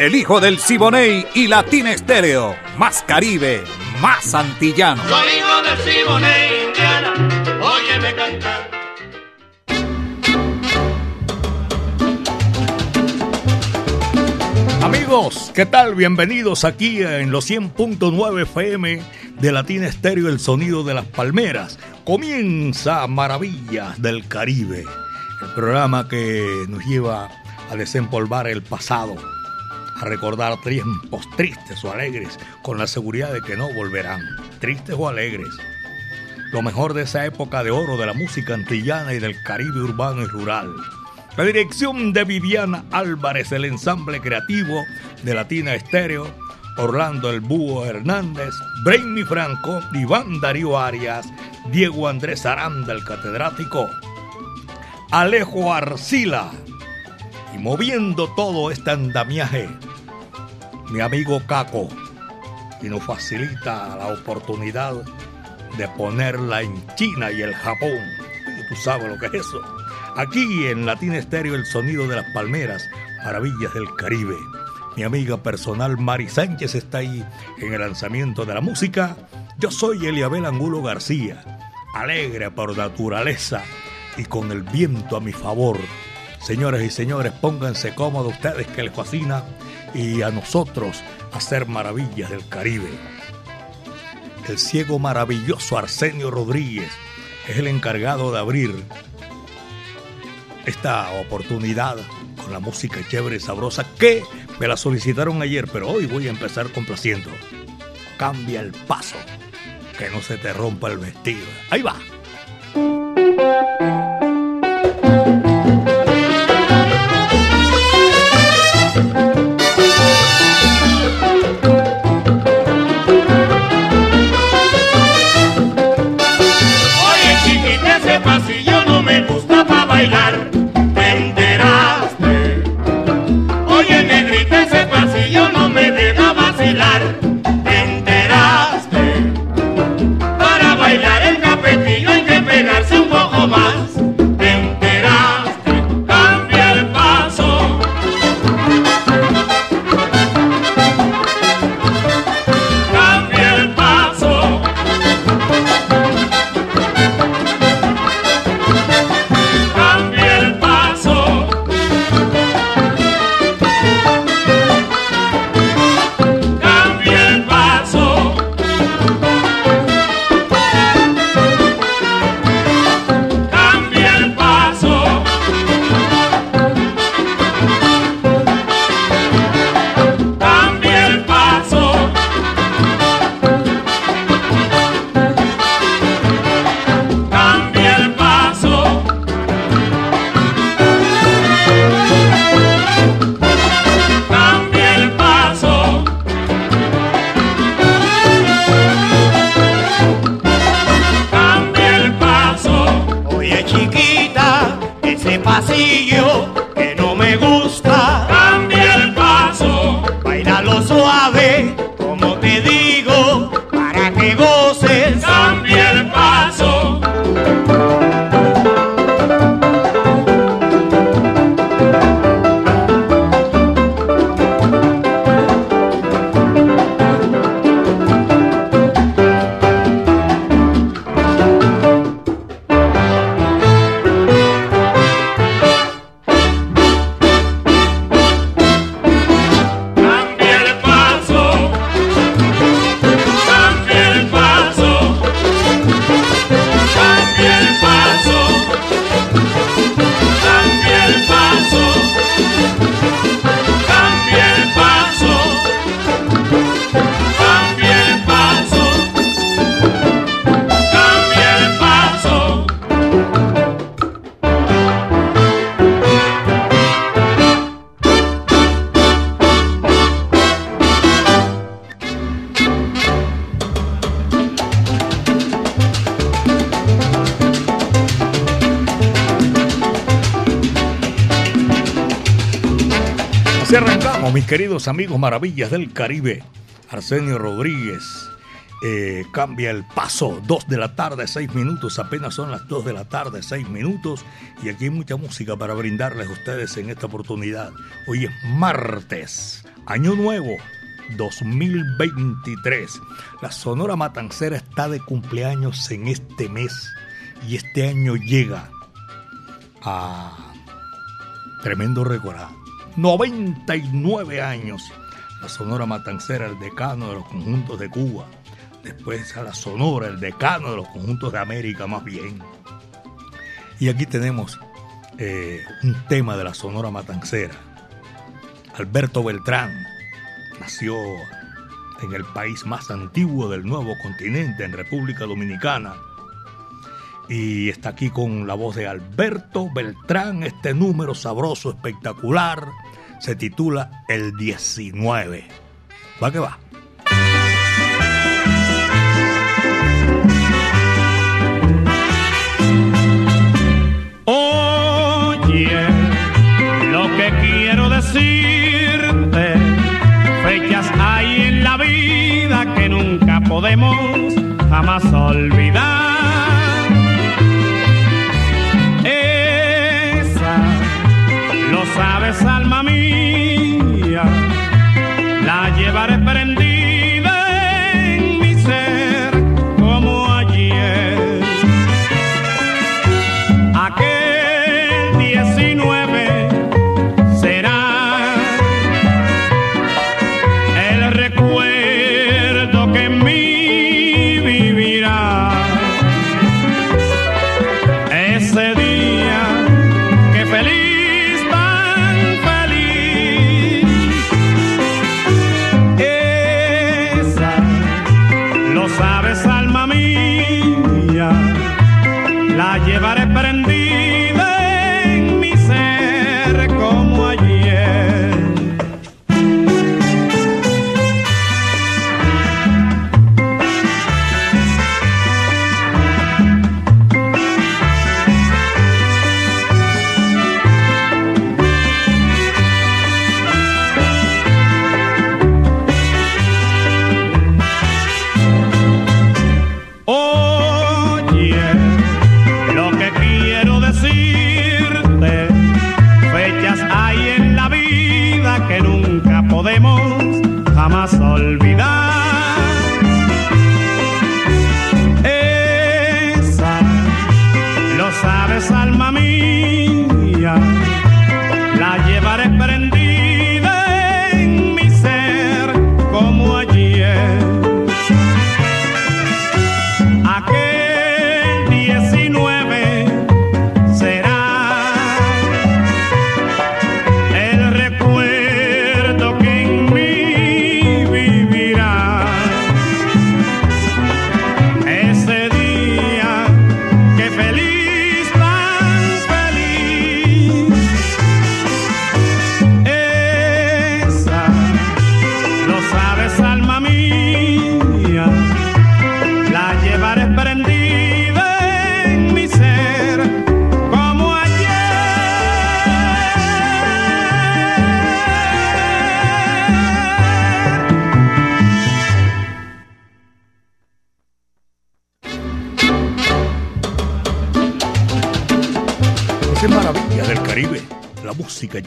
El hijo del Siboney y Latina Estéreo. Más Caribe, más antillano. Soy hijo del Siboney, Indiana. Óyeme cantar. Amigos, ¿qué tal? Bienvenidos aquí en los 100.9 FM de Latina Estéreo, el sonido de las palmeras. Comienza Maravillas del Caribe, el programa que nos lleva a desempolvar el pasado, a recordar tiempos tristes o alegres, con la seguridad de que no volverán, tristes o alegres. Lo mejor de esa época de oro de la música antillana y del Caribe urbano y rural. La dirección de Viviana Álvarez, el ensamble creativo de Latina Estéreo, Orlando El Búho Hernández, Brainy Franco, Iván Darío Arias, Diego Andrés Aranda, el catedrático, Alejo Arcila, y moviendo todo este andamiaje, mi amigo Caco, y nos facilita la oportunidad de ponerla en China y el Japón. Tú sabes lo que es eso. Aquí en Latina Estéreo, el sonido de las palmeras, maravillas del Caribe. Mi amiga personal Mari Sánchez está ahí en el lanzamiento de la música. Yo soy Eliabel Angulo García, alegre por naturaleza y con el viento a mi favor. Señoras y señores, pónganse cómodos ustedes que les fascina y a nosotros hacer maravillas del Caribe. El ciego maravilloso Arsenio Rodríguez es el encargado de abrir esta oportunidad con la música chévere y sabrosa que me la solicitaron ayer, pero hoy voy a empezar complaciendo. Cambia el paso, que no se te rompa el vestido. Ahí va. Amigos maravillas del Caribe. Arsenio Rodríguez eh, cambia el paso. 2 de la tarde, 6 minutos. Apenas son las 2 de la tarde, 6 minutos. Y aquí hay mucha música para brindarles a ustedes en esta oportunidad. Hoy es martes, año nuevo. 2023. La Sonora Matancera está de cumpleaños en este mes y este año llega a tremendo récord 99 años. La Sonora Matancera, el decano de los conjuntos de Cuba. Después a la Sonora, el decano de los conjuntos de América, más bien. Y aquí tenemos eh, un tema de la Sonora Matancera. Alberto Beltrán nació en el país más antiguo del nuevo continente, en República Dominicana. Y está aquí con la voz de Alberto Beltrán, este número sabroso, espectacular se titula El 19. Va que va. Oye, lo que quiero decirte, fechas hay en la vida que nunca podemos jamás olvidar.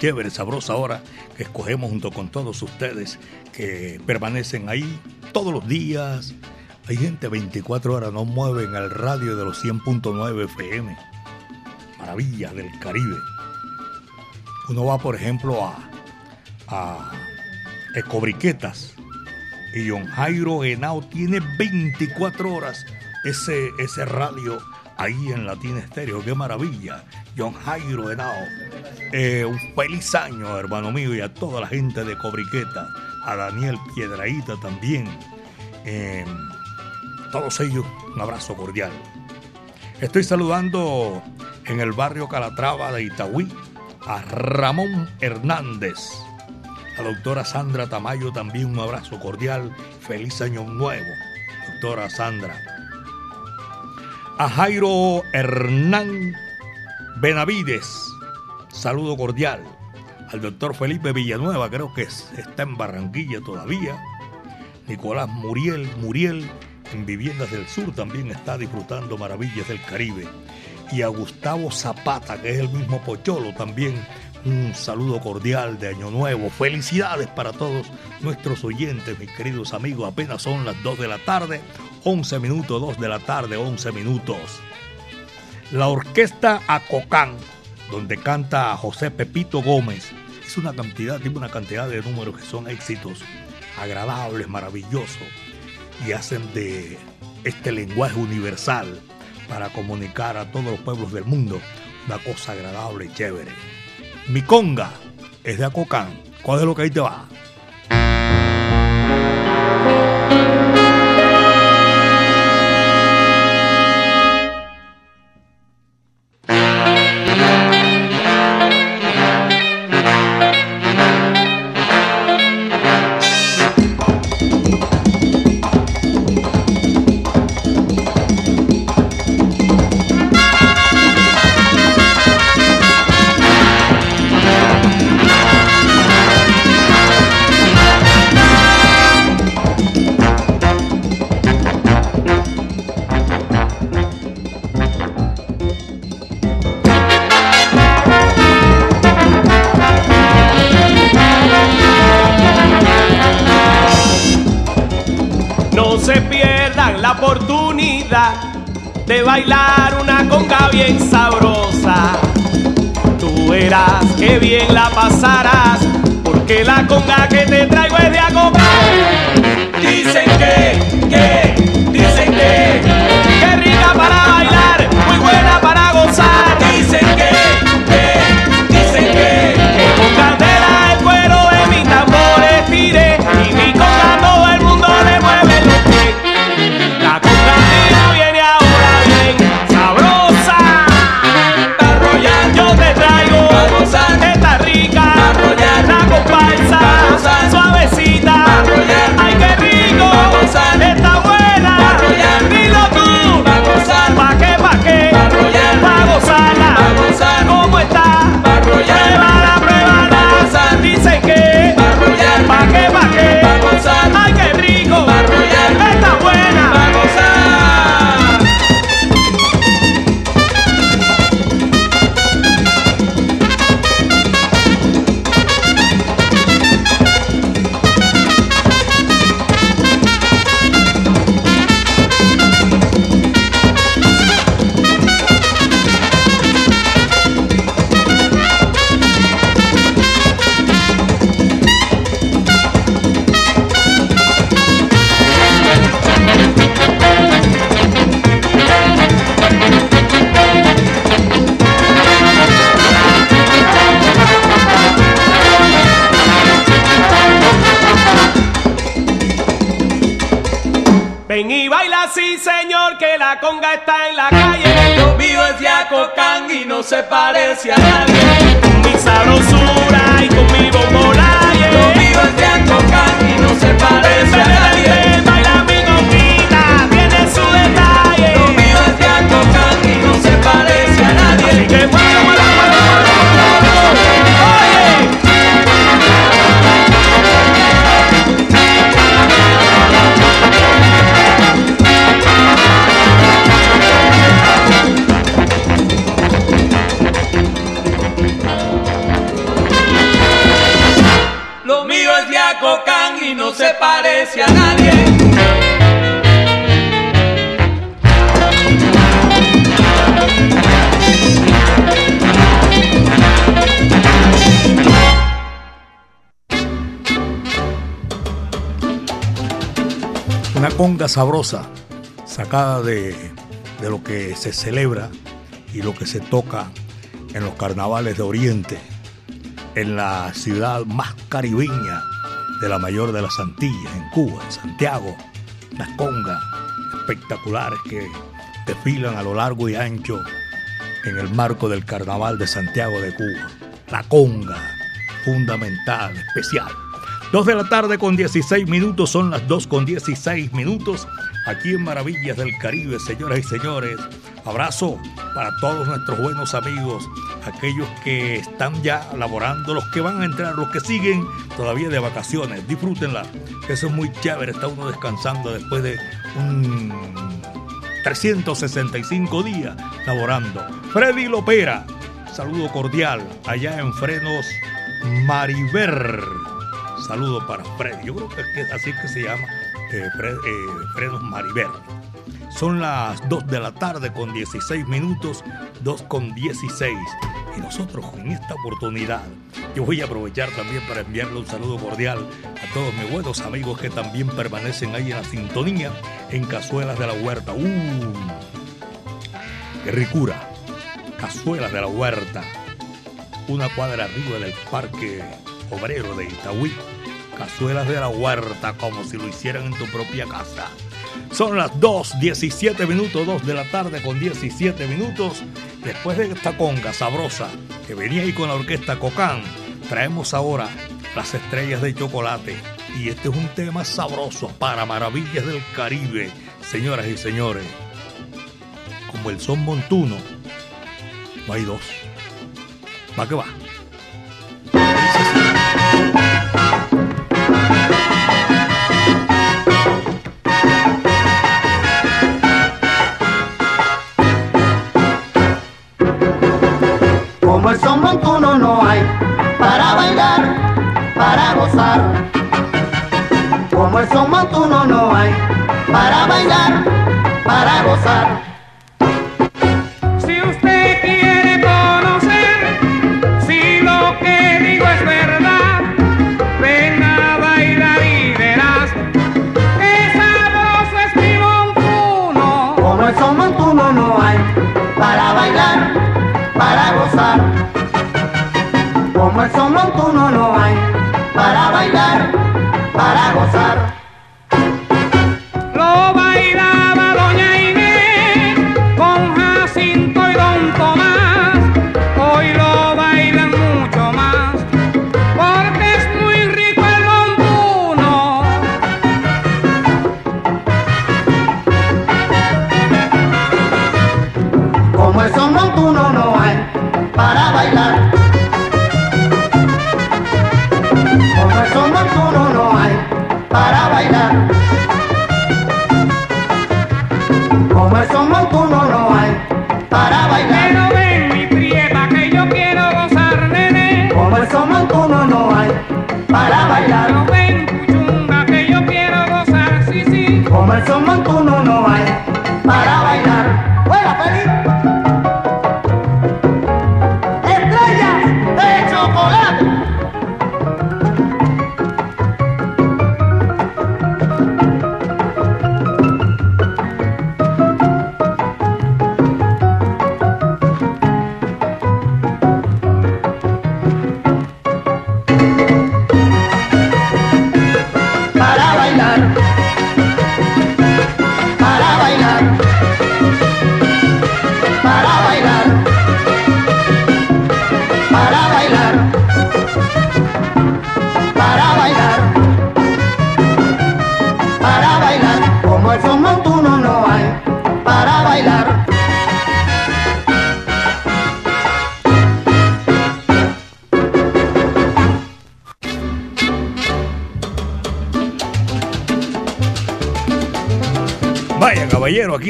Chévere, sabrosa ahora que escogemos junto con todos ustedes que permanecen ahí todos los días. Hay gente 24 horas, no mueven el radio de los 100.9 FM. Maravillas del Caribe. Uno va, por ejemplo, a, a Ecobriquetas y John Jairo Henao tiene 24 horas ese, ese radio ahí en Latina Estéreo. ¡Qué maravilla! John Jairo Henao. Eh, un feliz año, hermano mío, y a toda la gente de Cobriqueta, a Daniel Piedraíta también. Eh, todos ellos, un abrazo cordial. Estoy saludando en el barrio Calatrava de Itagüí a Ramón Hernández. La doctora Sandra Tamayo también un abrazo cordial. Feliz año nuevo, doctora Sandra. A Jairo Hernán Benavides, saludo cordial. al doctor Felipe Villanueva, creo que está en Barranquilla todavía. Nicolás Muriel, Muriel en Viviendas del Sur también está disfrutando maravillas del Caribe. Y a Gustavo Zapata, que es el mismo Pocholo, también un saludo cordial de Año Nuevo. Felicidades para todos nuestros oyentes, mis queridos amigos. Apenas son las 2 de la tarde, 11 minutos, 2 de la tarde, 11 minutos. La orquesta Acocán, donde canta José Pepito Gómez, es una cantidad, tiene una cantidad de números que son éxitos agradables, maravillosos y hacen de este lenguaje universal para comunicar a todos los pueblos del mundo una cosa agradable y chévere. Mi conga es de Acocán. ¿Cuál es lo que ahí te va? Conga sabrosa, sacada de, de lo que se celebra y lo que se toca en los carnavales de Oriente, en la ciudad más caribeña de la mayor de las Antillas, en Cuba, en Santiago. Las congas espectaculares que desfilan a lo largo y ancho en el marco del Carnaval de Santiago de Cuba. La conga, fundamental, especial. Dos de la tarde con 16 minutos, son las 2 con 16 minutos, aquí en Maravillas del Caribe, señoras y señores. Abrazo para todos nuestros buenos amigos, aquellos que están ya laborando, los que van a entrar, los que siguen todavía de vacaciones. Disfrútenla. Eso es muy chévere, está uno descansando después de un 365 días laborando. Freddy Lopera, saludo cordial allá en Frenos Mariver. Saludo para Freddy. Yo creo que es así que se llama eh, eh, Frenos Mariver. Son las 2 de la tarde con 16 minutos, 2 con 16. Y nosotros en esta oportunidad, yo voy a aprovechar también para enviarle un saludo cordial a todos mis buenos amigos que también permanecen ahí en la sintonía en Cazuelas de la Huerta. ¡Uh! ¡Qué ricura! Cazuelas de la Huerta. Una cuadra arriba del Parque Obrero de Itaúí. Cazuelas de la Huerta, como si lo hicieran en tu propia casa. Son las 2, 17 minutos, 2 de la tarde con 17 minutos. Después de esta conga sabrosa que venía ahí con la orquesta Cocán, traemos ahora las estrellas de chocolate. Y este es un tema sabroso para maravillas del Caribe, señoras y señores. Como el son montuno, no hay dos. Va que va.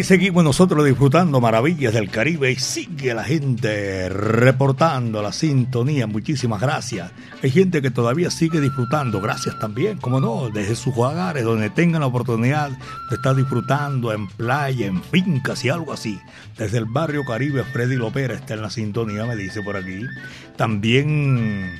Seguimos nosotros disfrutando maravillas del Caribe y sigue la gente reportando la sintonía. Muchísimas gracias. Hay gente que todavía sigue disfrutando. Gracias también, como no, desde sus hogares, donde tengan la oportunidad de estar disfrutando en playa, en fincas y algo así. Desde el barrio Caribe, Freddy Lopera está en la sintonía, me dice por aquí. También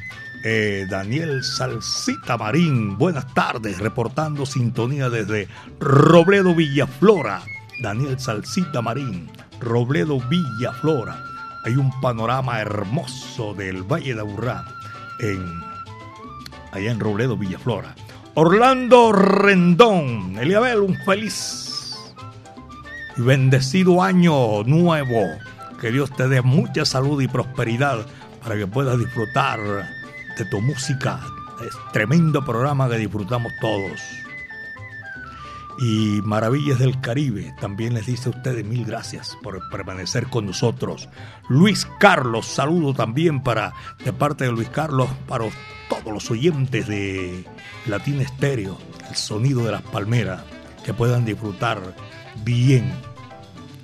eh, Daniel Salsita Marín, buenas tardes, reportando sintonía desde Robledo Villaflora. Daniel Salsita Marín, Robledo Villaflora. Hay un panorama hermoso del Valle de Aburrá, en, allá en Robledo Villaflora. Orlando Rendón, Eliabel, un feliz y bendecido año nuevo. Que Dios te dé mucha salud y prosperidad para que puedas disfrutar de tu música. Es tremendo programa que disfrutamos todos. Y Maravillas del Caribe. También les dice a ustedes mil gracias por permanecer con nosotros. Luis Carlos, saludo también para de parte de Luis Carlos para todos los oyentes de Latina Estéreo, el sonido de las palmeras, que puedan disfrutar bien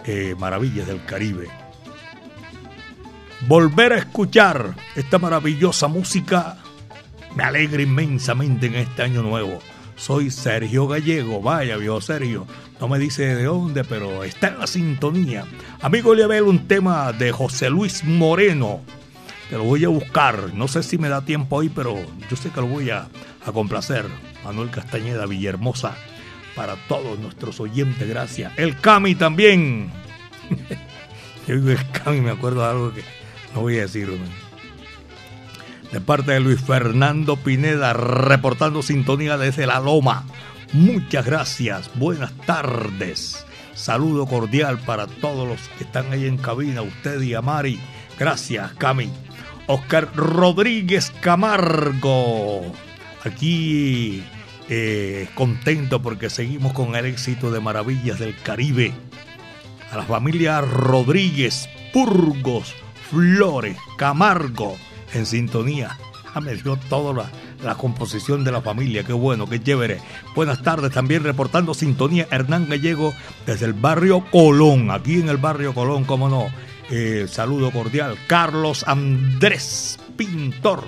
eh, Maravillas del Caribe. Volver a escuchar esta maravillosa música me alegra inmensamente en este año nuevo. Soy Sergio Gallego, vaya viejo Sergio, no me dice de dónde, pero está en la sintonía. Amigo ver un tema de José Luis Moreno, te lo voy a buscar, no sé si me da tiempo hoy, pero yo sé que lo voy a, a complacer. Manuel Castañeda Villahermosa, para todos nuestros oyentes, gracias. El Cami también. yo digo el Cami, me acuerdo de algo que no voy a decir de parte de Luis Fernando Pineda, reportando sintonía desde La Loma. Muchas gracias, buenas tardes. Saludo cordial para todos los que están ahí en cabina, usted y Amari. Gracias, Cami. Oscar Rodríguez Camargo. Aquí eh, contento porque seguimos con el éxito de Maravillas del Caribe. A la familia Rodríguez, Purgos, Flores, Camargo en sintonía. Ah, me dio toda la, composición de la familia. Qué bueno, qué chévere. Buenas tardes, también reportando sintonía Hernán Gallego desde el barrio Colón. Aquí en el barrio Colón, cómo no. Eh, saludo cordial. Carlos Andrés, pintor.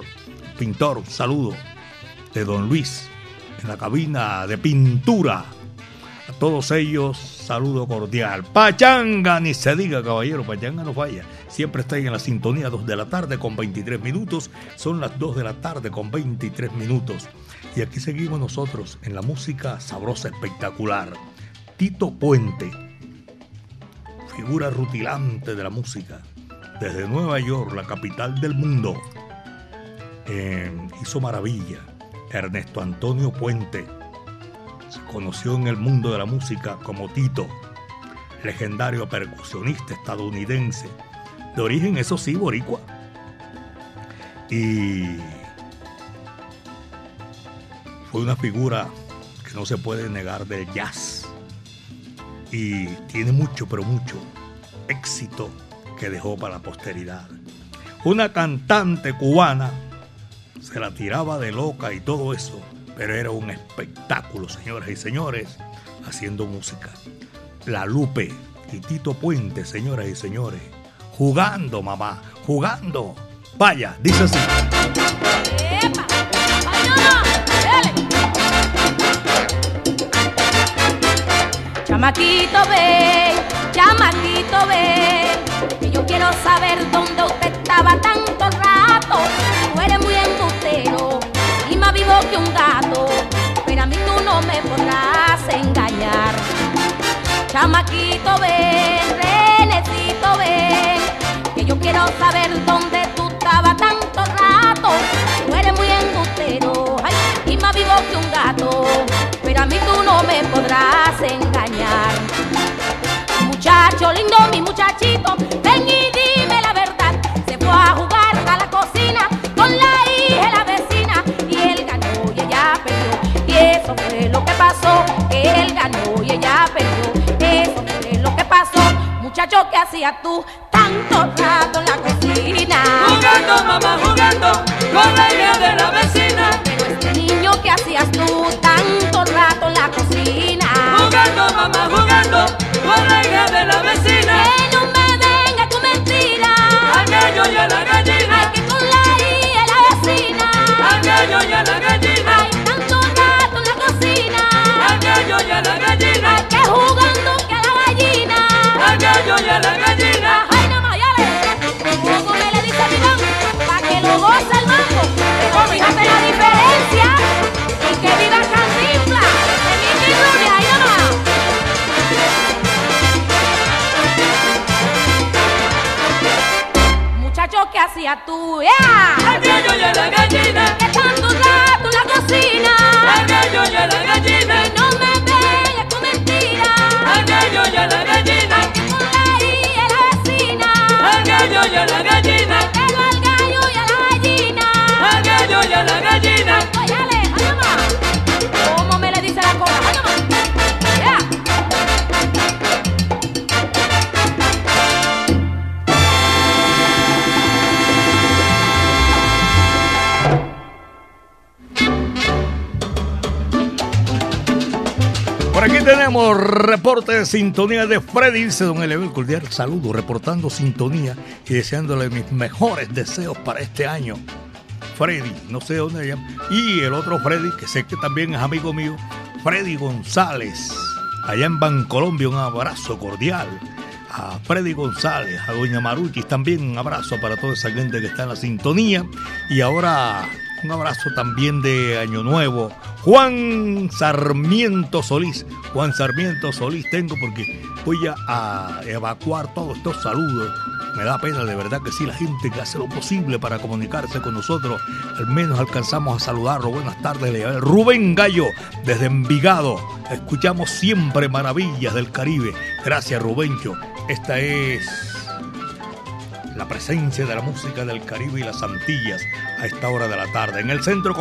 Pintor, saludo de Don Luis en la cabina de pintura. A todos ellos, saludo cordial. Pachanga, ni se diga, caballero, Pachanga no falla. Siempre está ahí en la sintonía 2 de la tarde con 23 minutos. Son las 2 de la tarde con 23 minutos. Y aquí seguimos nosotros en la música sabrosa espectacular. Tito Puente, figura rutilante de la música. Desde Nueva York, la capital del mundo, eh, hizo maravilla. Ernesto Antonio Puente se conoció en el mundo de la música como Tito, legendario percusionista estadounidense de origen, eso sí, boricua. Y fue una figura que no se puede negar del jazz. Y tiene mucho, pero mucho éxito que dejó para la posteridad. Una cantante cubana se la tiraba de loca y todo eso, pero era un espectáculo, señoras y señores, haciendo música. La Lupe y Tito Puente, señoras y señores Jugando, mamá, jugando. Vaya, dice así. Chamaquito, ven, chamaquito, ven, que yo quiero saber dónde usted estaba tanto rato. Tú eres muy embustero y más vivo que un gato, pero a mí tú no me podrás engañar. Chamaquito, ven, ven yo quiero saber dónde tú estabas tanto rato. Tú eres muy embustero, ay, y más vivo que un gato. Pero a mí tú no me podrás engañar. Muchacho lindo, mi muchachito, ven y dime la verdad. Se fue a jugar a la cocina con la hija de la vecina. Y él ganó y ella perdió. Y eso fue lo que pasó. Él ganó y ella perdió. Muchacho, ¿qué hacías tú? tanto rato en la cocina. Jugando, mamá, jugando con la hija de la vecina. Pero este niño que hacías tú tanto rato en la cocina. Jugando, mamá, jugando con la hija de la vecina. Que no me venga tu mentira. Aquello ya la gallina. Ay, que con la hija de la vecina. Aquello ya la gallina. Muchacho, tenemos reporte de sintonía de Freddy, dice don Elevel Cordial. Saludo, reportando sintonía y deseándole mis mejores deseos para este año. Freddy, no sé dónde llama. Y el otro Freddy, que sé que también es amigo mío, Freddy González, allá en Bancolombia, un abrazo cordial. A Freddy González, a Doña Maruchis también un abrazo para toda esa gente que está en la sintonía. Y ahora un abrazo también de Año Nuevo. Juan Sarmiento Solís. Juan Sarmiento Solís tengo porque voy a, evacuar todos estos saludos. Me da pena de verdad que sí, la gente que hace lo posible para comunicarse con nosotros, al menos alcanzamos a saludarlo. Buenas tardes, Rubén Gallo, desde Envigado. Escuchamos siempre maravillas del Caribe. Gracias, Rubencho. Esta es la presencia de la música del Caribe y las Antillas a esta hora de la tarde. En el Centro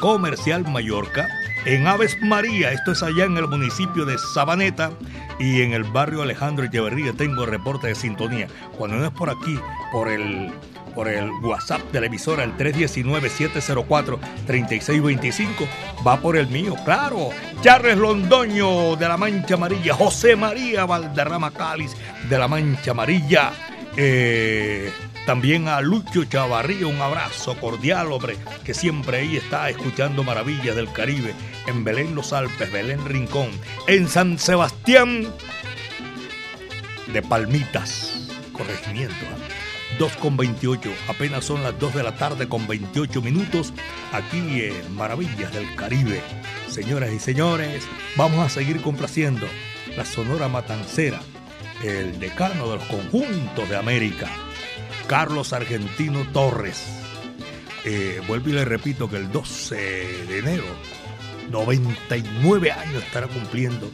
Comercial Mallorca, en Aves María, esto es allá en el municipio de Sabaneta, y en el barrio Alejandro Echeverría tengo reporte de sintonía. Cuando no es por aquí, por el por el WhatsApp de la emisora, el 319-704-3625. Va por el mío, claro. Charles Londoño de la Mancha Amarilla. José María Valderrama Cáliz de la Mancha Amarilla. Eh, también a Lucho Chavarría, un abrazo cordial, hombre, que siempre ahí está escuchando maravillas del Caribe, en Belén Los Alpes, Belén Rincón, en San Sebastián de Palmitas, corregimiento. 2 ¿ah? con 28, apenas son las 2 de la tarde con 28 minutos, aquí en Maravillas del Caribe. Señoras y señores, vamos a seguir complaciendo la Sonora Matancera, el decano de los conjuntos de América. Carlos Argentino Torres. Eh, vuelvo y le repito que el 12 de enero, 99 años estará cumpliendo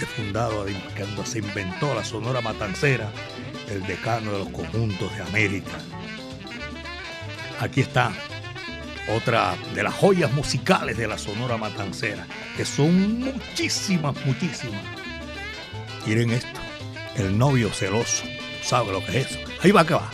de fundado, cuando se inventó la Sonora Matancera, el decano de los conjuntos de América. Aquí está otra de las joyas musicales de la Sonora Matancera, que son muchísimas, muchísimas. Miren esto, el novio celoso, ¿sabe lo que es eso? Ahí va que va.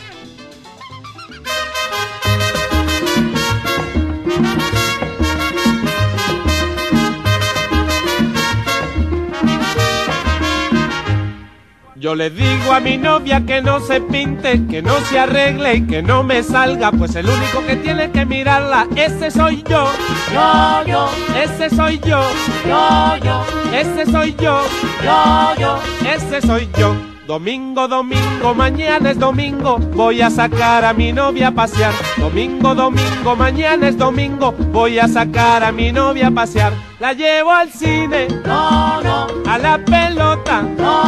Yo le digo a mi novia que no se pinte, que no se arregle y que no me salga, pues el único que tiene que mirarla, ese soy yo. Yo, yo, ese soy yo. Yo, yo, ese soy yo. Yo, yo, ese soy yo. Domingo, domingo, mañana es domingo, voy a sacar a mi novia a pasear. Domingo, domingo, mañana es domingo, voy a sacar a mi novia a pasear. La llevo al cine, no, no, a la pelota, no, no,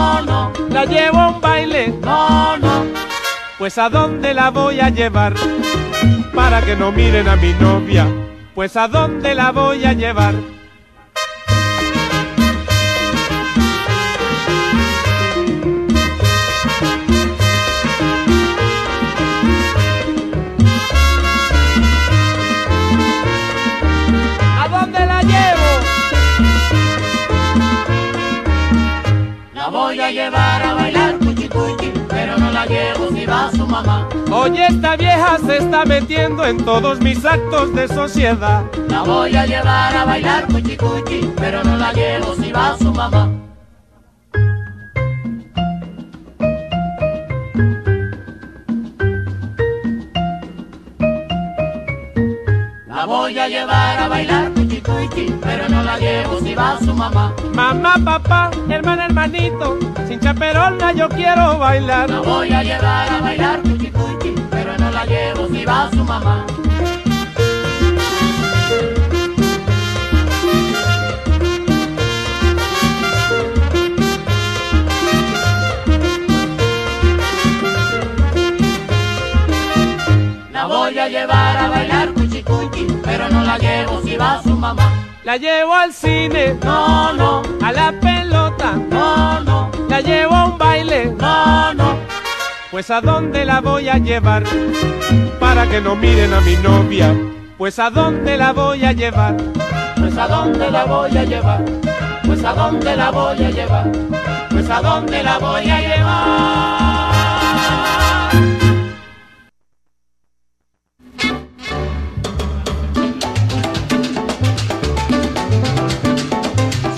llevo un baile, no, no. Pues a dónde la voy a llevar para que no miren a mi novia. Pues a dónde la voy a llevar. Oye, esta vieja se está metiendo en todos mis actos de sociedad. La voy a llevar a bailar cuchi cuchi, pero no la llevo si va su mamá. La voy a llevar a bailar pero no la llevo si va su mamá. Mamá, papá, hermana, hermanito, sin chaperona yo quiero bailar. La voy a llevar a bailar cuchi cuchi, pero no la llevo si va su mamá. La voy a llevar a bailar pero no la llevo si va su mamá. La llevo al cine, no, no, a la pelota, no, no, la llevo a un baile, no, no. Pues a dónde la voy a llevar para que no miren a mi novia. Pues a dónde la voy a llevar. Pues a dónde la voy a llevar. Pues a dónde la voy a llevar. Pues a dónde la voy a llevar.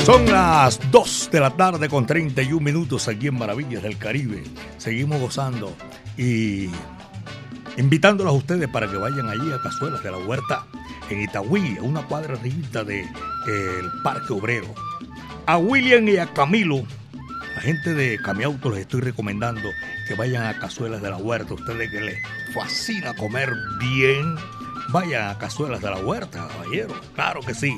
Son las 2 de la tarde con 31 minutos aquí en Maravillas del Caribe. Seguimos gozando y invitándolos a ustedes para que vayan allí a Cazuelas de la Huerta en Itagüí, a una cuadra del de, el Parque Obrero. A William y a Camilo, la gente de Camiauto les estoy recomendando que vayan a Cazuelas de la Huerta. Ustedes que les fascina comer bien, vayan a Cazuelas de la Huerta, caballero. Claro que sí.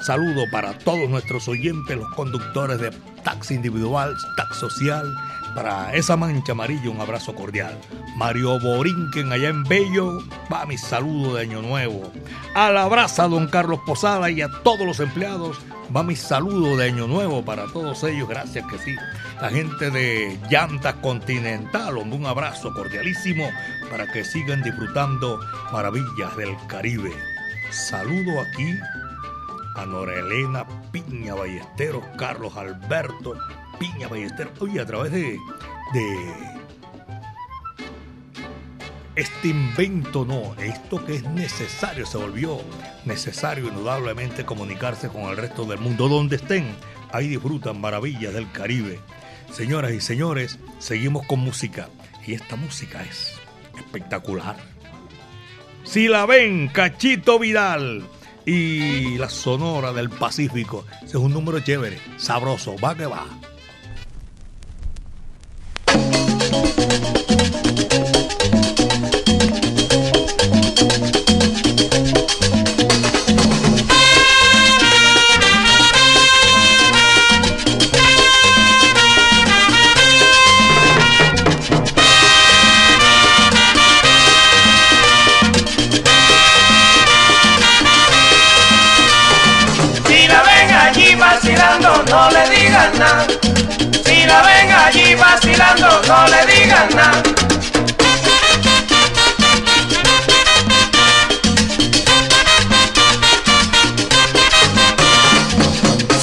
Saludo para todos nuestros oyentes, los conductores de taxi individual, taxi social. Para esa mancha amarilla, un abrazo cordial. Mario Borinquen, allá en Bello, va mi saludo de Año Nuevo. A la brasa, don Carlos Posada y a todos los empleados, va mi saludo de Año Nuevo para todos ellos. Gracias que sí. La gente de Llantas Continental, un abrazo cordialísimo para que sigan disfrutando maravillas del Caribe. Saludo aquí a Nora Elena Piña Ballesteros, Carlos Alberto Piña Ballesteros. Oye, a través de, de este invento, no, esto que es necesario, se volvió necesario indudablemente comunicarse con el resto del mundo, donde estén, ahí disfrutan maravillas del Caribe. Señoras y señores, seguimos con música y esta música es espectacular. Si la ven, Cachito Vidal y la Sonora del Pacífico. Ese es un número chévere, sabroso, va que va. No le digan nada.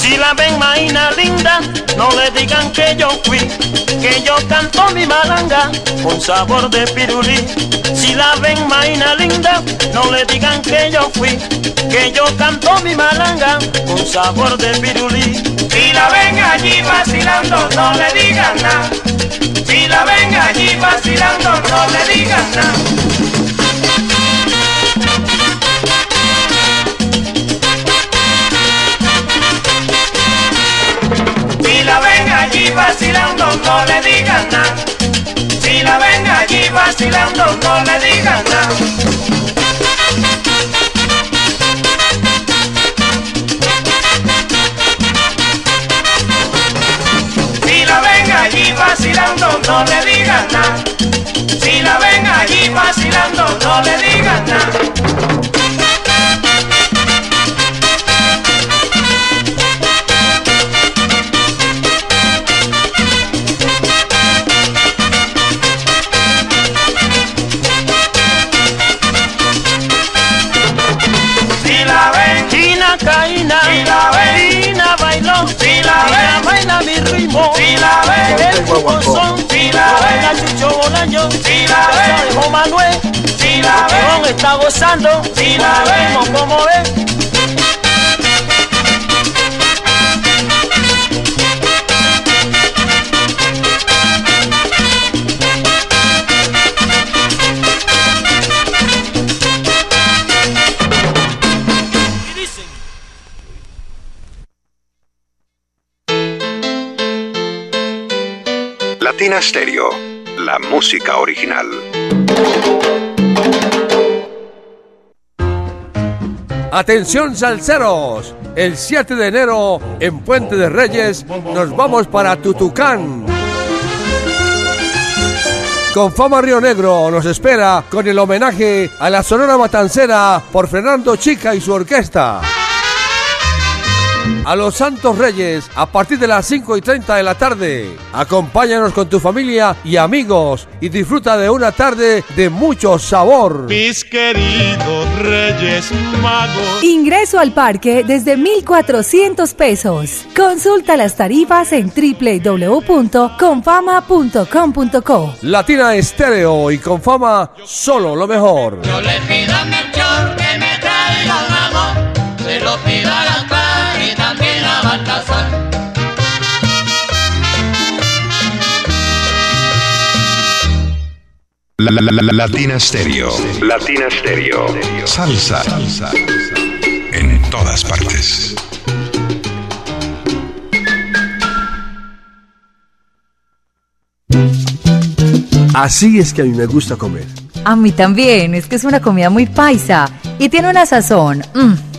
Si la ven maína linda, no le digan que yo fui, que yo canto mi malanga con sabor de pirulí. Si la ven maína linda, no le digan que yo fui, que yo canto mi malanga con sabor de pirulí. Si la ven allí vacilando, no le digan nada. Si la ven allí vacilando, no le digan nada. Si la ven allí vacilando, no le digan nada. Si la ven allí vacilando, no le digan nada. Vacilando, no le digan nada. Si la ven allí vacilando, no le digan nada. El son, si la ve, a Chucho Bolaño, si la ve, Juan Manuel, si la ve, está gozando, si la ve, como ve. Latina Stereo, la música original. Atención salseros, el 7 de enero en Puente de Reyes nos vamos para Tutucán. Con Fama Río Negro nos espera con el homenaje a la Sonora Matancera por Fernando Chica y su orquesta a los Santos Reyes a partir de las 5 y 30 de la tarde. Acompáñanos con tu familia y amigos y disfruta de una tarde de mucho sabor. Mis queridos Reyes Magos. Ingreso al parque desde 1,400 pesos. Consulta las tarifas en www.confama.com.co. Latina Estéreo y Confama, solo lo mejor. Yo le pido a que me traiga un amor, se lo pido a la la. La, la, la, Latina Stereo. Latina Stereo. Salsa. Salsa. En todas partes. Así es que a mí me gusta comer. A mí también, es que es una comida muy paisa y tiene una sazón. Mm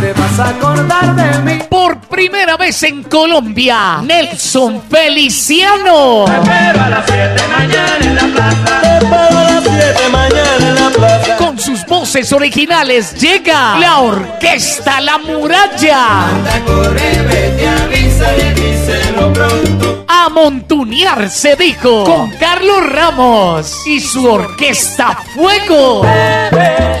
Te vas a acordar de mí. Por primera vez en Colombia, Nelson Feliciano. Te espero a las 7 mañana en la plaza. Te espero a las 7 mañana en la plaza. Con sus voces originales llega la orquesta La Muralla. Anda, corre, vete, avísale, díselo pronto. A montunear se dijo con Carlos Ramos y su orquesta Fuego. Bebé,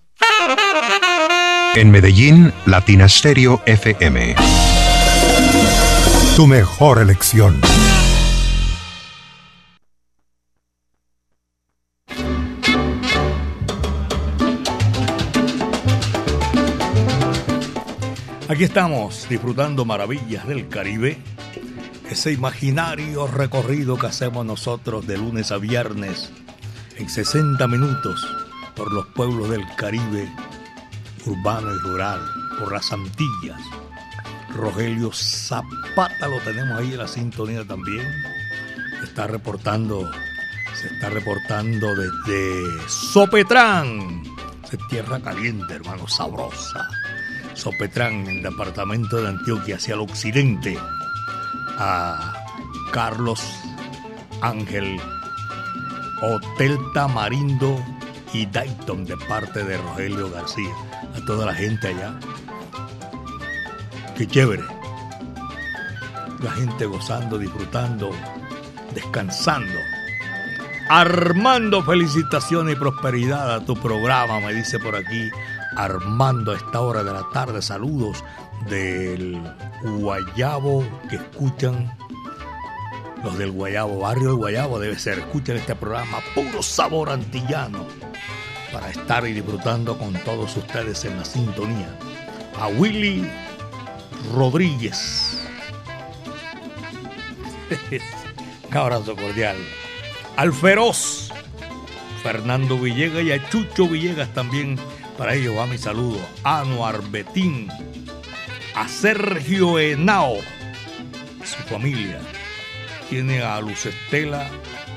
En Medellín, Latina Stereo FM. Tu mejor elección. Aquí estamos disfrutando maravillas del Caribe, ese imaginario recorrido que hacemos nosotros de lunes a viernes en 60 minutos por los pueblos del Caribe, urbano y rural, por las Antillas. Rogelio Zapata lo tenemos ahí en la sintonía también. Está reportando, se está reportando desde Sopetrán. Es tierra caliente, hermano, sabrosa. Sopetrán, en el departamento de Antioquia, hacia el occidente, a Carlos Ángel, Hotel Tamarindo y Dayton de parte de Rogelio García. A toda la gente allá. Qué chévere. La gente gozando, disfrutando, descansando. Armando, felicitaciones y prosperidad a tu programa, me dice por aquí Armando a esta hora de la tarde. Saludos del Guayabo que escuchan. Los del Guayabo, barrio del Guayabo debe ser. Escuchan este programa, puro sabor antillano, para estar disfrutando con todos ustedes en la sintonía. A Willy Rodríguez. Un abrazo cordial. Al Feroz. Fernando Villegas y a Chucho Villegas también para ellos va mi saludo. A Anuar Betín, a Sergio Henao, su familia. Tiene a Luz Estela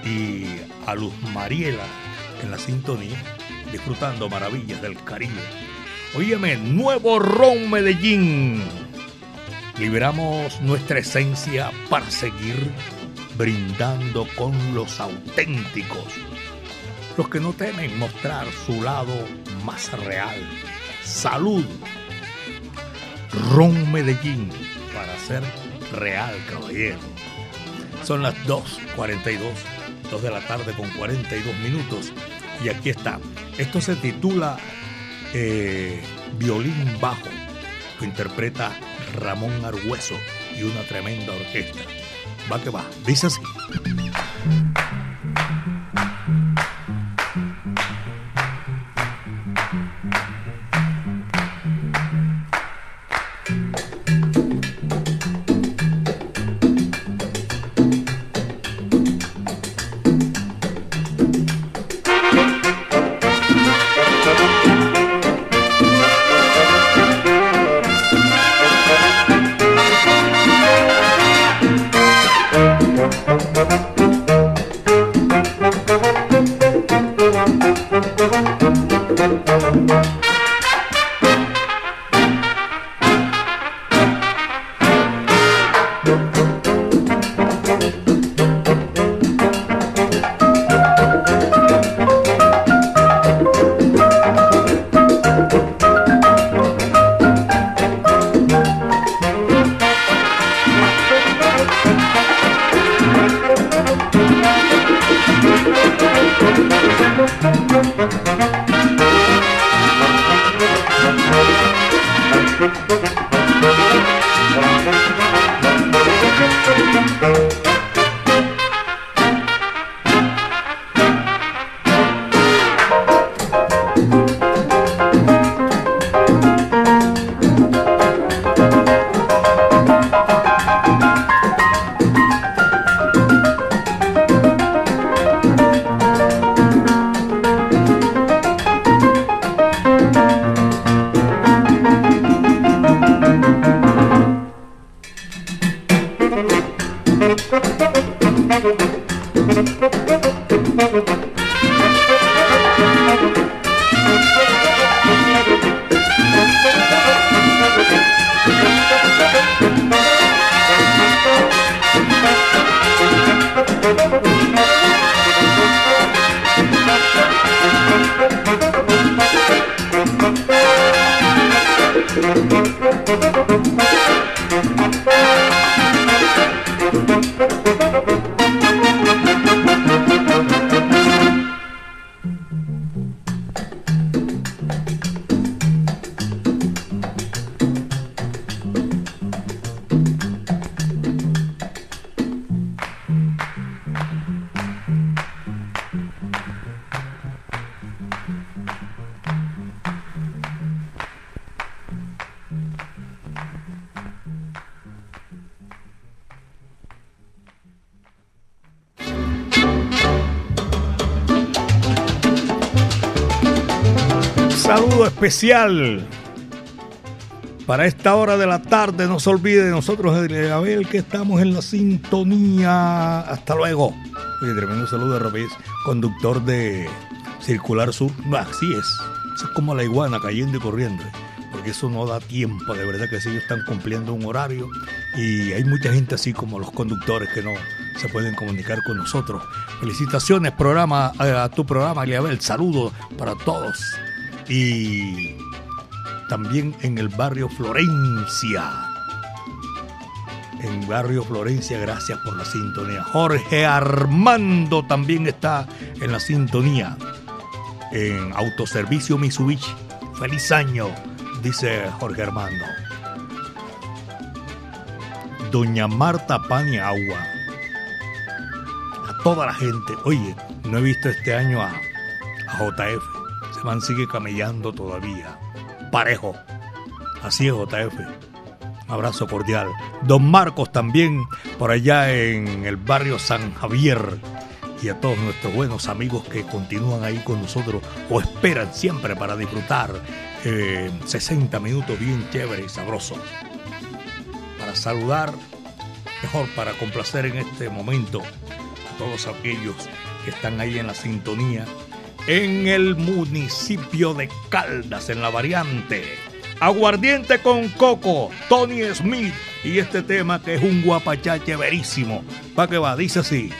y a Luz Mariela, en la sintonía, disfrutando maravillas del Caribe. Óyeme, nuevo Ron Medellín. Liberamos nuestra esencia para seguir brindando con los auténticos, los que no temen mostrar su lado más real. Salud. Ron Medellín para ser real, caballero. Son las 2.42, 2 de la tarde con 42 minutos. Y aquí está. Esto se titula eh, Violín Bajo. Lo interpreta Ramón Argüeso y una tremenda orquesta. Va que va. Dice así. Especial para esta hora de la tarde. No se olvide de nosotros, Abel, que estamos en la sintonía. Hasta luego. Oye, tremendo saludo a Robés, conductor de Circular Sur. Así es. es como la iguana cayendo y corriendo. Porque eso no da tiempo. De verdad que sí, ellos están cumpliendo un horario. Y hay mucha gente así como los conductores que no se pueden comunicar con nosotros. Felicitaciones programa, a tu programa, Eliabel. Saludos para todos y también en el barrio Florencia. En barrio Florencia, gracias por la sintonía. Jorge Armando también está en la sintonía. En Autoservicio Mitsubishi. Feliz año, dice Jorge Armando. Doña Marta Agua A toda la gente. Oye, no he visto este año a, a JF man sigue camellando todavía. Parejo. Así es, JF. abrazo cordial. Don Marcos también, por allá en el barrio San Javier. Y a todos nuestros buenos amigos que continúan ahí con nosotros o esperan siempre para disfrutar 60 eh, minutos bien chévere y sabroso. Para saludar, mejor para complacer en este momento a todos aquellos que están ahí en la sintonía en el municipio de Caldas, en la variante. Aguardiente con coco, Tony Smith y este tema que es un guapachache verísimo. ¿Para que va? Dice así.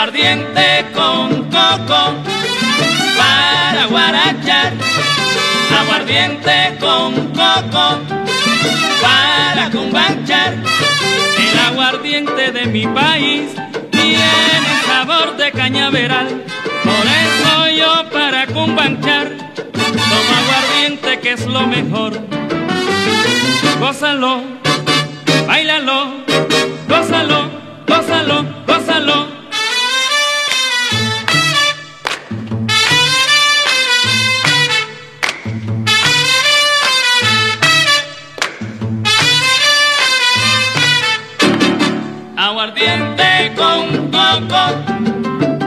Aguardiente con coco para guarachar, aguardiente con coco para cumbanchar, el aguardiente de mi país tiene sabor de cañaveral. Por eso yo para cumbanchar tomo aguardiente que es lo mejor. Gózalo, bailalo, gózalo, gózalo, gózalo.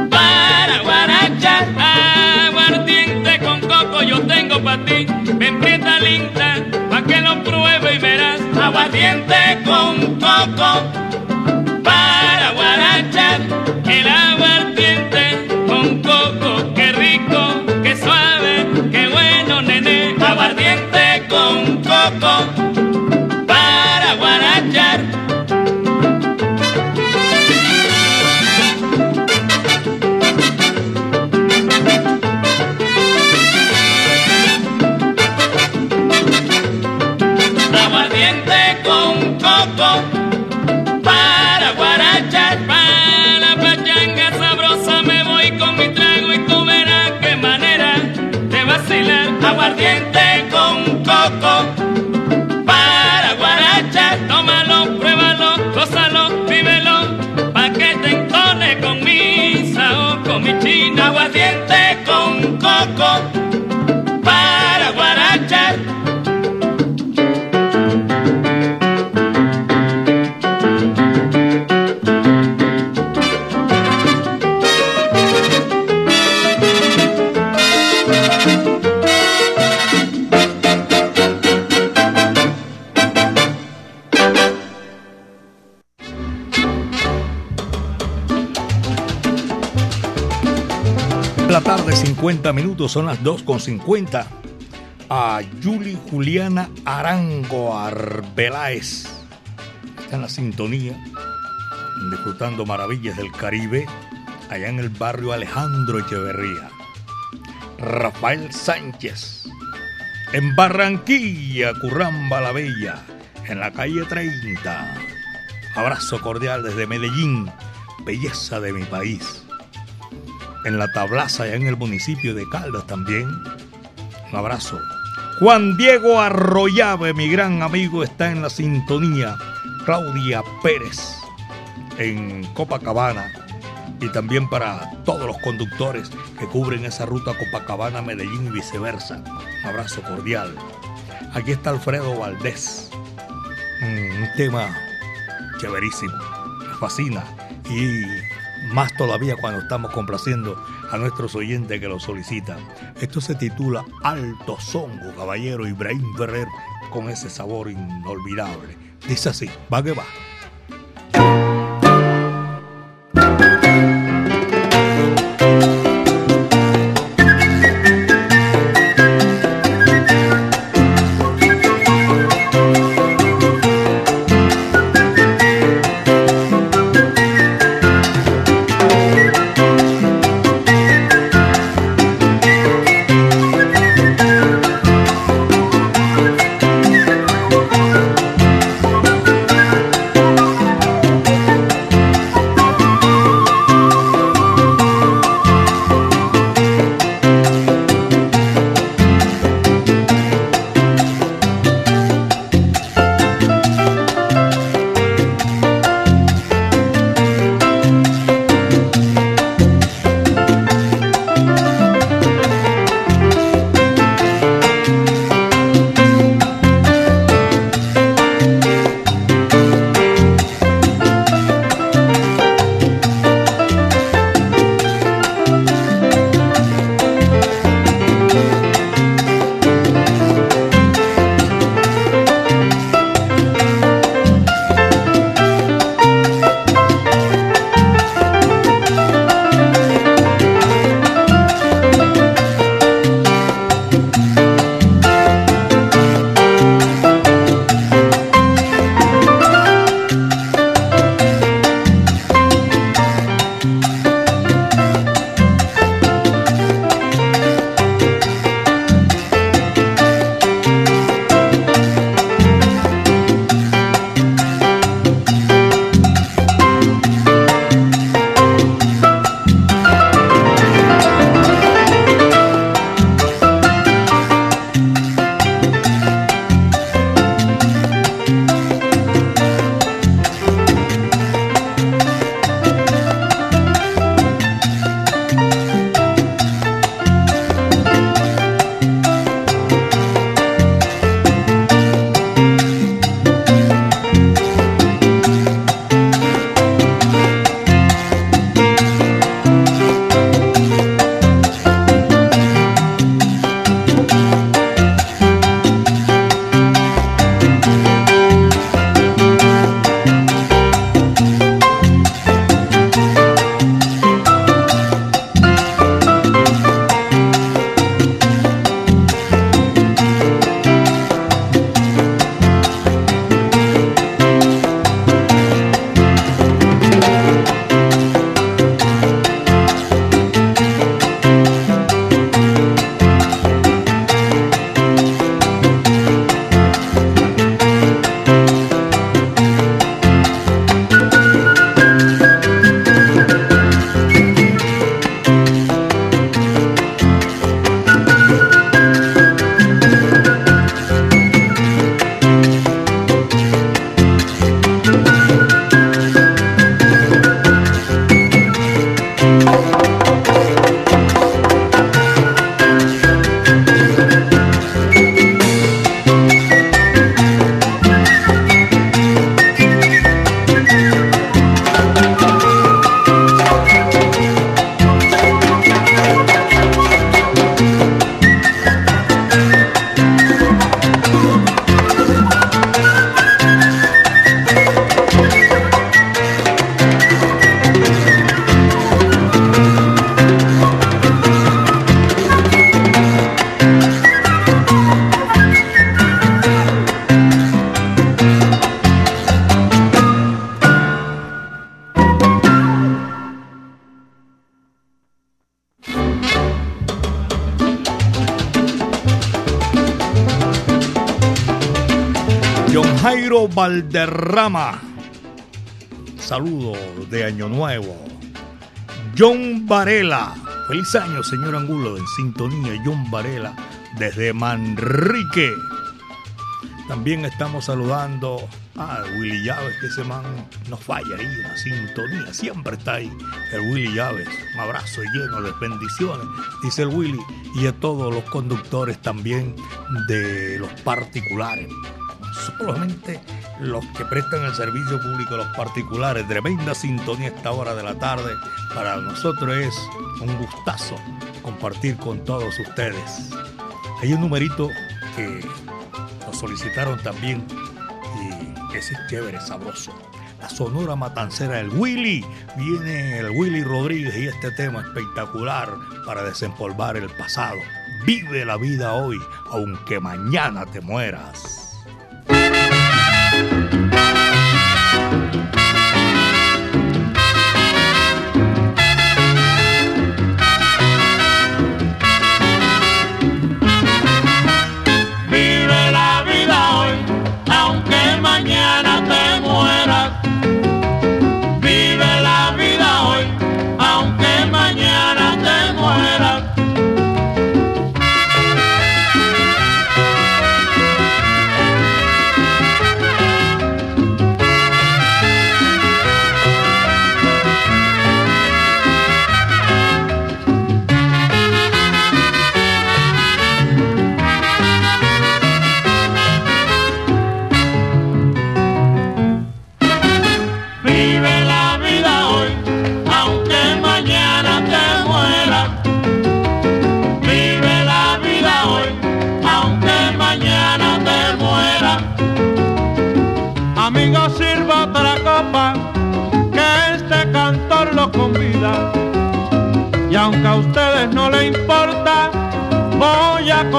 Para guarachar. Aguardiente con coco yo tengo para ti. Ven linda, pa' que lo pruebe y verás. Aguardiente con coco para guarachar. El aguardiente con coco, qué rico, qué suave, qué bueno, nene. Aguardiente con coco. 50 minutos, son las 2 con 50. A Yuli Juliana Arango Arbeláez. Está en la sintonía, disfrutando maravillas del Caribe, allá en el barrio Alejandro Echeverría. Rafael Sánchez. En Barranquilla, Curramba la Bella, en la calle 30. Abrazo cordial desde Medellín, belleza de mi país en la tablaza, allá en el municipio de Caldas también. Un abrazo. Juan Diego Arroyave, mi gran amigo, está en la sintonía. Claudia Pérez, en Copacabana. Y también para todos los conductores que cubren esa ruta Copacabana, Medellín y viceversa. Un abrazo cordial. Aquí está Alfredo Valdés. Mm, un tema chéverísimo. Fascina. Y más todavía cuando estamos complaciendo a nuestros oyentes que lo solicitan. Esto se titula Alto Songo, caballero Ibrahim Ferrer, con ese sabor inolvidable. Dice así, va que va. Valderrama. Saludo de Año Nuevo. John Varela. Feliz año, señor Angulo, en sintonía. John Varela desde Manrique. También estamos saludando a Willy Llaves, que ese man no falla ahí, la sintonía, siempre está ahí. El Willy Llaves, un abrazo lleno de bendiciones, dice el Willy, y a todos los conductores también de los particulares. Solamente los que prestan el servicio público, los particulares, tremenda sintonía esta hora de la tarde. Para nosotros es un gustazo compartir con todos ustedes. Hay un numerito que nos solicitaron también y ese es chévere, sabroso. La Sonora Matancera del Willy. Viene el Willy Rodríguez y este tema espectacular para desempolvar el pasado. Vive la vida hoy, aunque mañana te mueras.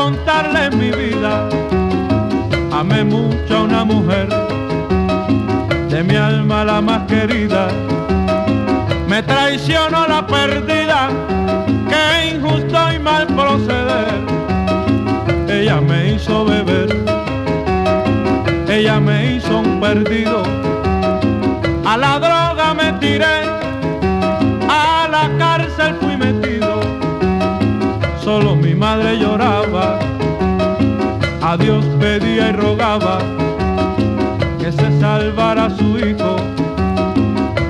Contarles mi vida. Amé mucho a una mujer de mi alma la más querida. Me traicionó la perdida, qué injusto y mal proceder. Ella me hizo beber, ella me hizo un perdido. A la droga me tiré, que se salvara su hijo.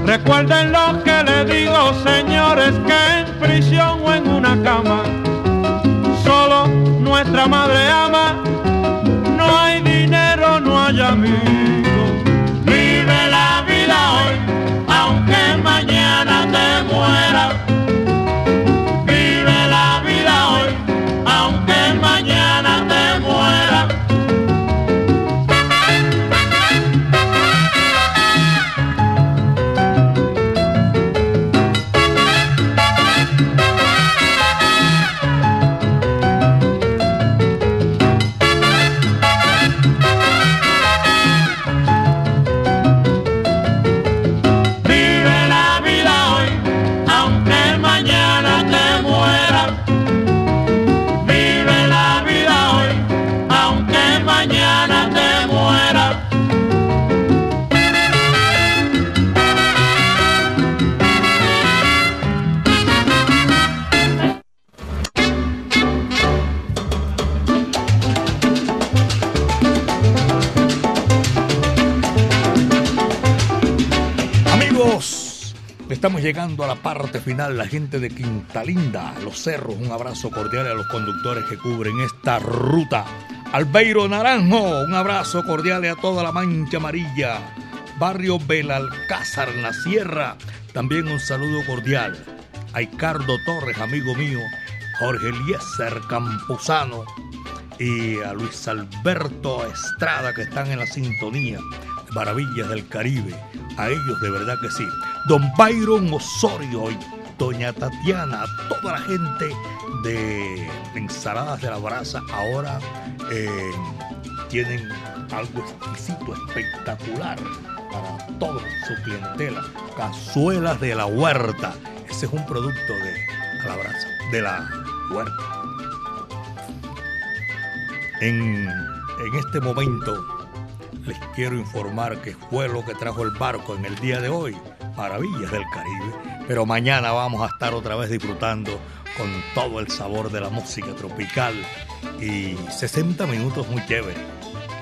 Recuerden lo que le digo, señores, que en prisión o en una cama, solo nuestra madre ama, estamos llegando a la parte final. La gente de Quinta Linda, Los Cerros, un abrazo cordial a los conductores que cubren esta ruta. Albeiro Naranjo, un abrazo cordial a toda la mancha amarilla. Barrio Belalcázar, la Sierra, también un saludo cordial. A Ricardo Torres, amigo mío. Jorge Eliezer Campuzano y a Luis Alberto Estrada que están en la sintonía. Maravillas del Caribe. A ellos de verdad que sí. Don Byron Osorio y Doña Tatiana, toda la gente de Ensaladas de la Brasa ahora eh, tienen algo exquisito, espectacular para toda su clientela. Cazuelas de la huerta. Ese es un producto de la brasa, de la huerta. En, en este momento les quiero informar que fue lo que trajo el barco en el día de hoy, Maravillas del Caribe. Pero mañana vamos a estar otra vez disfrutando con todo el sabor de la música tropical y 60 minutos muy chévere.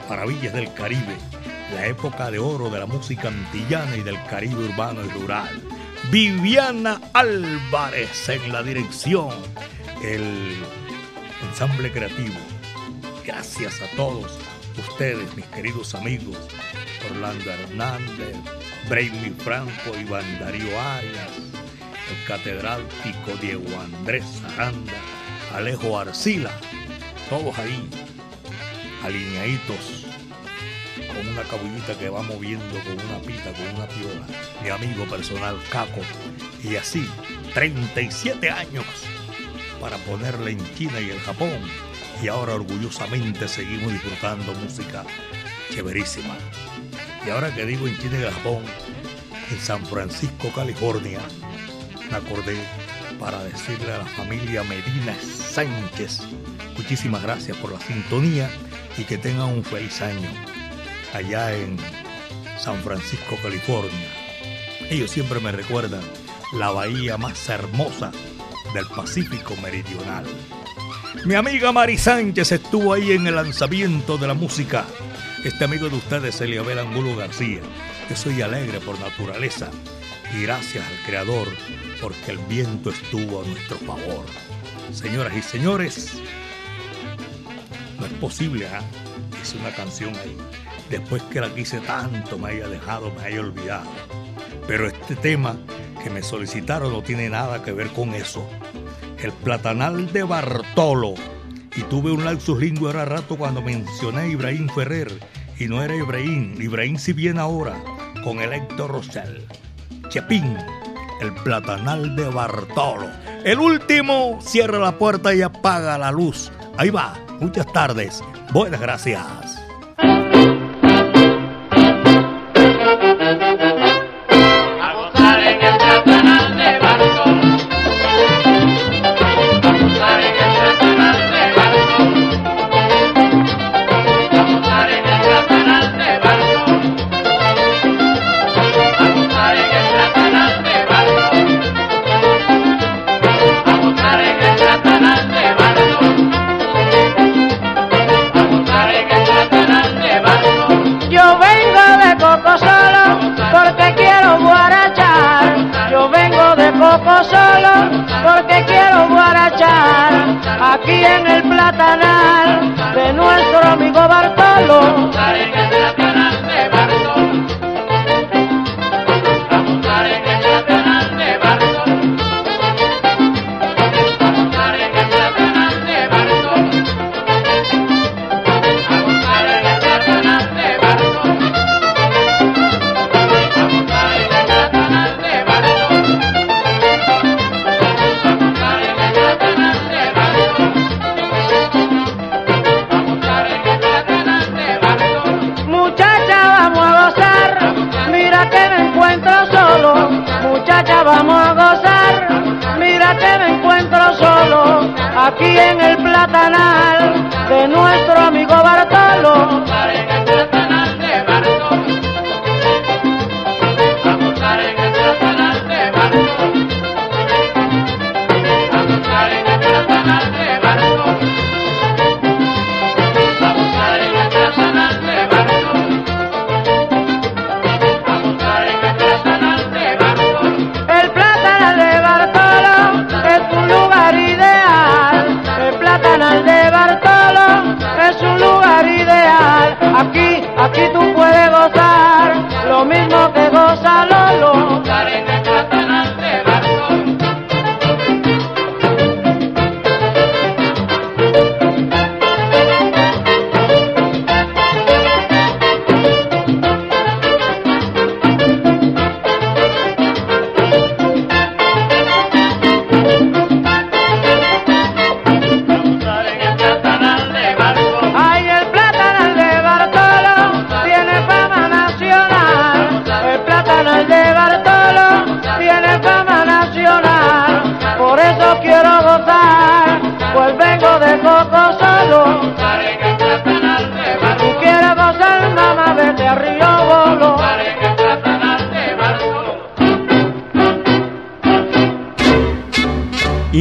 Maravillas del Caribe, la época de oro de la música antillana y del Caribe urbano y rural. Viviana Álvarez en la dirección, el ensamble creativo. Gracias a todos ustedes, mis queridos amigos, Orlando Hernández, Brainy Franco, Iván Darío Arias, el catedrático Diego Andrés Aranda, Alejo Arcila, todos ahí, alineaditos, con una cabullita que va moviendo con una pita, con una piola, mi amigo personal Caco, y así, 37 años para ponerle en China y el Japón y ahora orgullosamente seguimos disfrutando música chéverísima. Y ahora que digo en China y Japón, en San Francisco, California, me acordé para decirle a la familia Medina Sánchez, muchísimas gracias por la sintonía y que tengan un feliz año allá en San Francisco, California. Ellos siempre me recuerdan la bahía más hermosa del Pacífico Meridional. Mi amiga Mari Sánchez estuvo ahí en el lanzamiento de la música. Este amigo de ustedes, Eliabel Angulo García. Yo soy alegre por naturaleza y gracias al Creador porque el viento estuvo a nuestro favor. Señoras y señores, no es posible, ¿eh? Una canción ahí. Después que la quise tanto, me haya dejado, me haya olvidado. Pero este tema que me solicitaron no tiene nada que ver con eso el platanal de Bartolo. Y tuve un lapsus lindo era rato cuando mencioné a Ibrahim Ferrer. Y no era Ibrahim, Ibrahim si viene ahora, con el Héctor Rosell. Chepín, el platanal de Bartolo. El último cierra la puerta y apaga la luz. Ahí va, muchas tardes. Buenas gracias. Aquí en el platanal de nuestro amigo Bartolo.